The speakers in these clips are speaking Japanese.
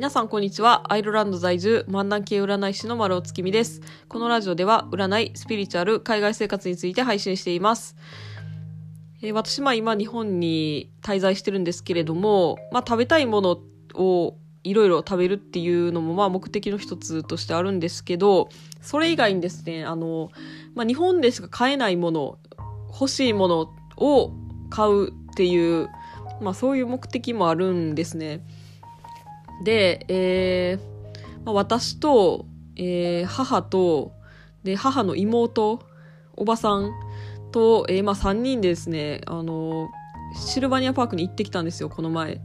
皆さんこんにちは。アイルランド在住、漫談系占い師の丸尾月見です。このラジオでは、占い、スピリチュアル、海外生活について配信しています。えー私、まあ今日本に滞在してるんですけれども、まあ食べたいものをいろいろ食べるっていうのもまあ目的の一つとしてあるんですけど、それ以外にですね、あの、まあ日本でしか買えないもの、欲しいものを買うっていう、まあそういう目的もあるんですね。で、えーまあ、私と、えー母と、で、母の妹、おばさんと、えーまあ3人でですね、あの、シルバニアパークに行ってきたんですよ、この前。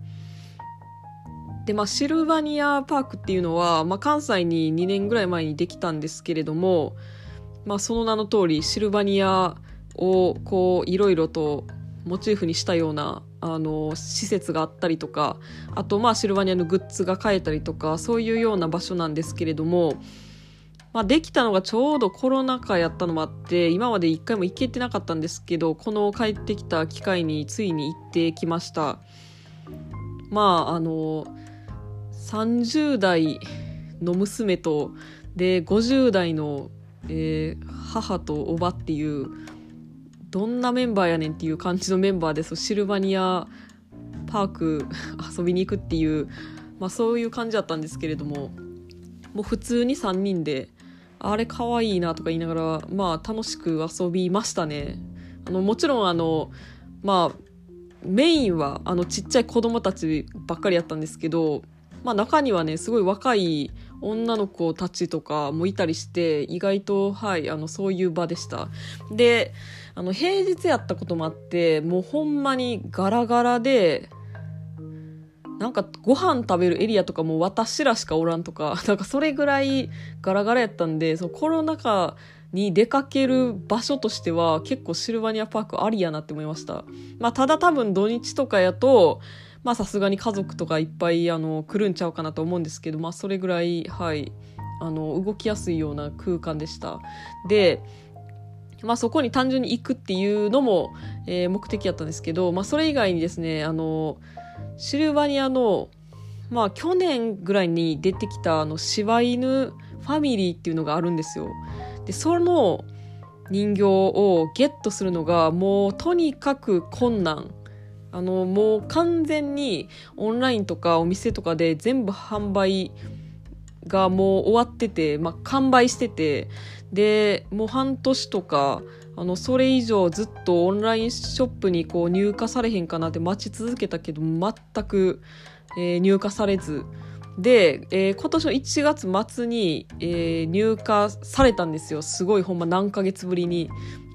で、まあ、シルバニアパークっていうのは、まあ、関西に2年ぐらい前にできたんですけれども、まあ、その名の通り、シルバニアを、こう、いろいろとモチーフにしたような、あの、施設があったりとか、あと、まあ、シルバニアのグッズが買えたりとか、そういうような場所なんですけれども、まあ、できたのがちょうどコロナ禍やったのもあって、今まで一回も行けてなかったんですけど、この帰ってきた機会についに行ってきました。まあ、あの、30代の娘と、で、50代の、えー母とおばっていう、どんなメンバーやねんっていう感じのメンバーで、そうシルバニアパーク 遊びに行くっていう、まあそういう感じだったんですけれども、もう普通に3人で、あれ可愛いなとか言いながら、まあ楽しく遊びましたね。あの、もちろんあの、まあ、メインはあのちっちゃい子供たちばっかりやったんですけど、まあ中にはね、すごい若い女の子たちとかもいたりして、意外と、はい、あの、そういう場でした。で、あの、平日やったこともあって、もうほんまにガラガラで、なんかご飯食べるエリアとかも私らしかおらんとか、なんかそれぐらいガラガラやったんで、そのコロナ禍に出かける場所としては結構シルバニアパークありやなって思いました。まあただ多分土日とかやと、まあさすがに家族とかいっぱいあの来るんちゃうかなと思うんですけど、まあそれぐらい、はい、あの動きやすいような空間でした。で、まあそこに単純に行くっていうのも、えー目的やったんですけど、まあそれ以外にですね、あの、シルバニアの、まあ去年ぐらいに出てきたあの柴犬ファミリーっていうのがあるんですよ。で、その人形をゲットするのがもうとにかく困難。あの、もう完全にオンラインとかお店とかで全部販売がもう終わってて、まあ、完売してて、で、もう半年とか、あの、それ以上ずっとオンラインショップにこう入荷されへんかなって待ち続けたけど、全く、えー入荷されず。で、えー今年の1月末に、えー入荷されたんですよ。すごいほんま何ヶ月ぶりに。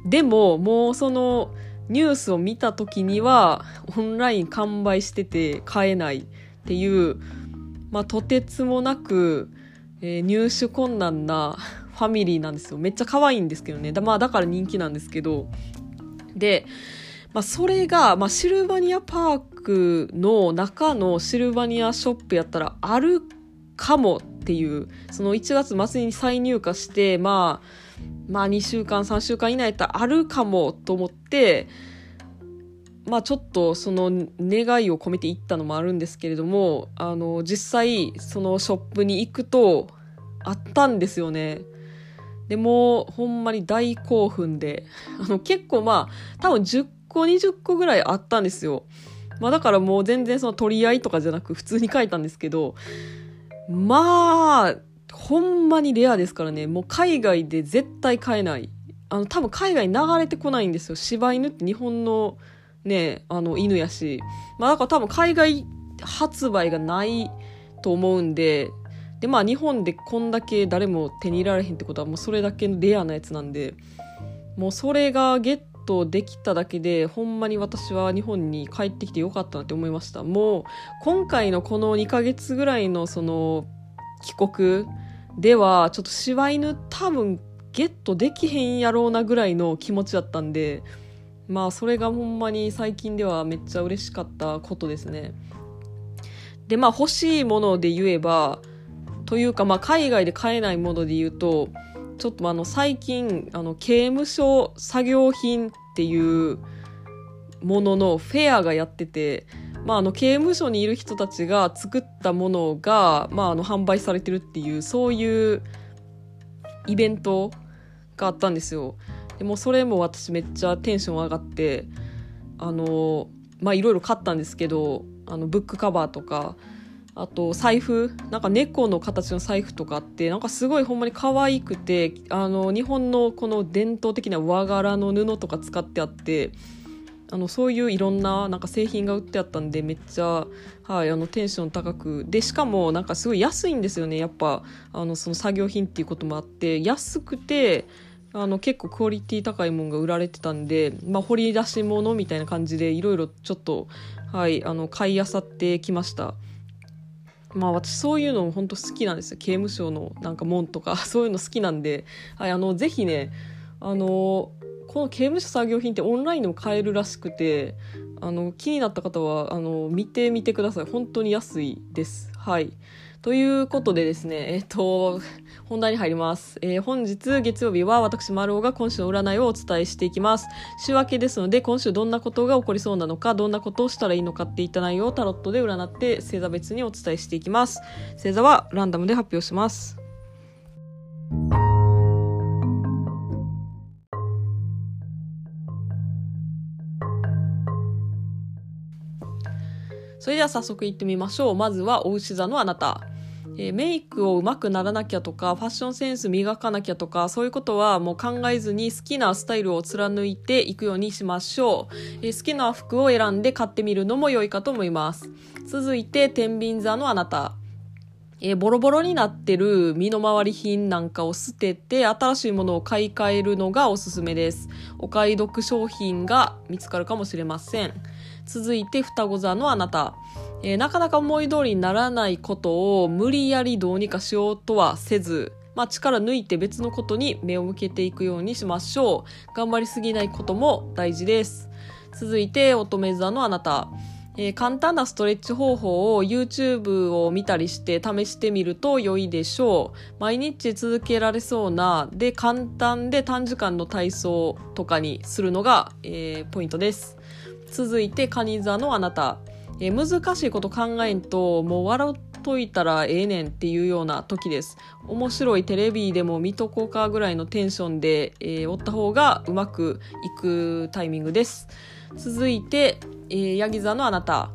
でも、もうそのニュースを見た時には、オンライン完売してて買えないっていう、まあ、とてつもなく、えー入手困難な ファミリーなんですよ。めっちゃ可愛いんですけどね。だまあ、だから人気なんですけど。で、まあ、それが、まあ、シルバニアパークの中のシルバニアショップやったらあるかもっていう、その1月末に再入荷して、まあ、まあ2週間、3週間以内やったらあるかもと思って、まあちょっとその願いを込めて行ったのもあるんですけれども、あの、実際そのショップに行くとあったんですよね。でもほんまに大興奮で、あの結構まあ多分10個20個ぐらいあったんですよ。まあだからもう全然その取り合いとかじゃなく普通に書いたんですけど、まあ、ほんまにレアですからね、もう海外で絶対買えない。あの多分海外に流れてこないんですよ。柴犬って日本のね、あの犬やし。まあだから多分海外発売がないと思うんで、でまあ日本でこんだけ誰も手に入れられへんってことはもうそれだけレアなやつなんで、もうそれがゲットできただけで、ほんまに私は日本に帰ってきてよかったなって思いました。もう、今回のこの2ヶ月ぐらいのその、帰国では、ちょっと柴犬多分ゲットできへんやろうなぐらいの気持ちだったんで、まあそれがほんまに最近ではめっちゃ嬉しかったことですね。で、まあ欲しいもので言えば、というかまあ海外で買えないもので言うと、ちょっとあの最近あの刑務所作業品っていうもののフェアがやっててまあ、あの刑務所にいる人たちが作ったものが、まあ、あの販売されてるっていうそういうイベントがあったんですよ。でもそれも私めっちゃテンション上がってあのまあいろいろ買ったんですけどあのブックカバーとかあと財布なんか猫の形の財布とかってなんかすごいほんまに可愛くてあの日本のこの伝統的な和柄の布とか使ってあってあのそういういろんななんか製品が売ってあったんでめっちゃ、はい、あのテンション高くでしかもなんかすごい安いんですよねやっぱあのその作業品っていうこともあって安くてあの結構クオリティ高いものが売られてたんで、まあ、掘り出し物みたいな感じでいろいろちょっと、はい、あの買い漁ってきました。まあ私そういうの本当好きなんですよ。刑務所のなんか門とかそういうの好きなんで、はい、あの、ぜひね、あの、この刑務所作業品ってオンラインでも買えるらしくて、あの、気になった方は、あの、見てみてください。本当に安いです。はい。ということでですね、えっ、と、本題に入ります。えー、本日月曜日は私、丸尾が今週の占いをお伝えしていきます。週明けですので、今週どんなことが起こりそうなのか、どんなことをしたらいいのかっていった内容をタロットで占って星座別にお伝えしていきます。星座はランダムで発表します。それでは早速いってみましょう。まずは、お牛座のあなた。えー、メイクをうまくならなきゃとか、ファッションセンス磨かなきゃとか、そういうことはもう考えずに好きなスタイルを貫いていくようにしましょう。えー、好きな服を選んで買ってみるのも良いかと思います。続いて、天秤座のあなた。えー、ボロボロになってる身の回り品なんかを捨てて新しいものを買い替えるのがおすすめです。お買い得商品が見つかるかもしれません。続いて双子座のあなた。えー、なかなか思い通りにならないことを無理やりどうにかしようとはせず、まあ、力抜いて別のことに目を向けていくようにしましょう。頑張りすぎないことも大事です。続いて乙女座のあなた。えー、簡単なストレッチ方法を YouTube を見たりして試してみると良いでしょう。毎日続けられそうな、で、簡単で短時間の体操とかにするのが、えー、ポイントです。続いて、カニ座のあなた。えー、難しいこと考えんと、もう笑っといたらええねんっていうような時です。面白いテレビでも見とこうかぐらいのテンションで、え、おった方がうまくいくタイミングです。続いて、えー、ヤギ座のあなた。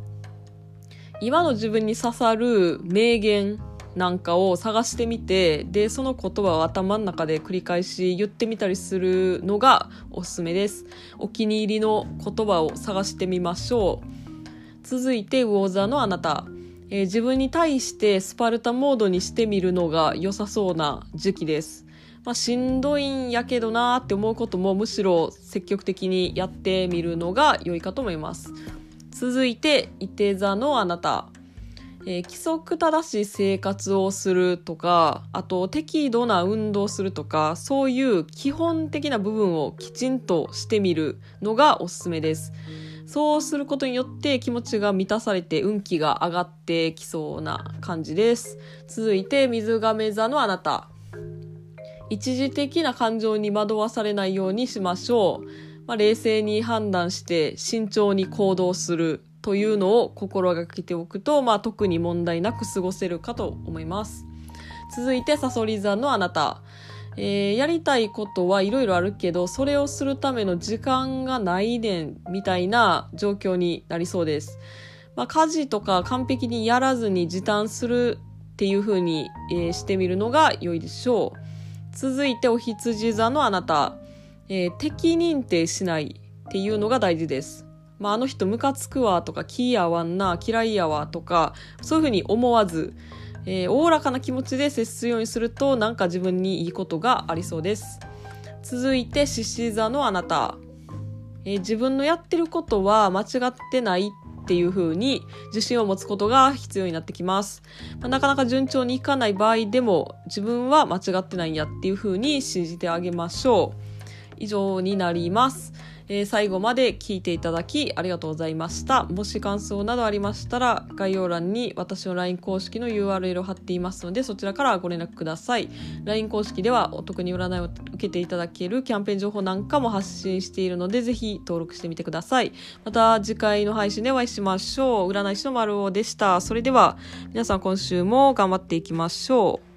今の自分に刺さる名言なんかを探してみてでその言葉を頭の中で繰り返し言ってみたりするのがおすすめです。お気に入りの言葉を探してみましょう。続いて魚座のあなた、えー、自分に対してスパルタモードにしてみるのが良さそうな時期です。まあ、しんどいんやけどなって思うこともむしろ積極的にやってみるのが良いかと思います続いて、いて座のあなた。えー、規則正しい生活をするとか、あと適度な運動するとか、そういう基本的な部分をきちんとしてみるのがおすすめです。そうすることによって気持ちが満たされて運気が上がってきそうな感じです。続いて、水亀座のあなた。一時的な感情に惑わされないようにしましょう。まあ、冷静に判断して慎重に行動するというのを心がけておくと、まあ、特に問題なく過ごせるかと思います。続いて、サソリ座のあなた。えー、やりたいことはいろいろあるけど、それをするための時間がないねん、みたいな状況になりそうです。まあ、家事とか完璧にやらずに時短するっていう風に、えー、してみるのが良いでしょう。続いて、お羊座のあなた。えー、敵認定しないっていうのが大事です。まあ、あの人ムカつくわとか気やわんな嫌いやわとかそういうふうに思わずえー、おおらかな気持ちで接するようにするとなんか自分にいいことがありそうです続いて獅子座のあなた、えー、自分のやってることは間違ってないっていう風に自信を持つことが必要になってきます、まあ、なかなか順調にいかない場合でも自分は間違ってないんやっていう風に信じてあげましょう。以上になります。えー、最後まで聞いていただきありがとうございました。もし感想などありましたら、概要欄に私の LINE 公式の URL を貼っていますので、そちらからご連絡ください。LINE 公式ではお得に占いを受けていただけるキャンペーン情報なんかも発信しているので、ぜひ登録してみてください。また次回の配信でお会いしましょう。占い師の丸尾でした。それでは皆さん今週も頑張っていきましょう。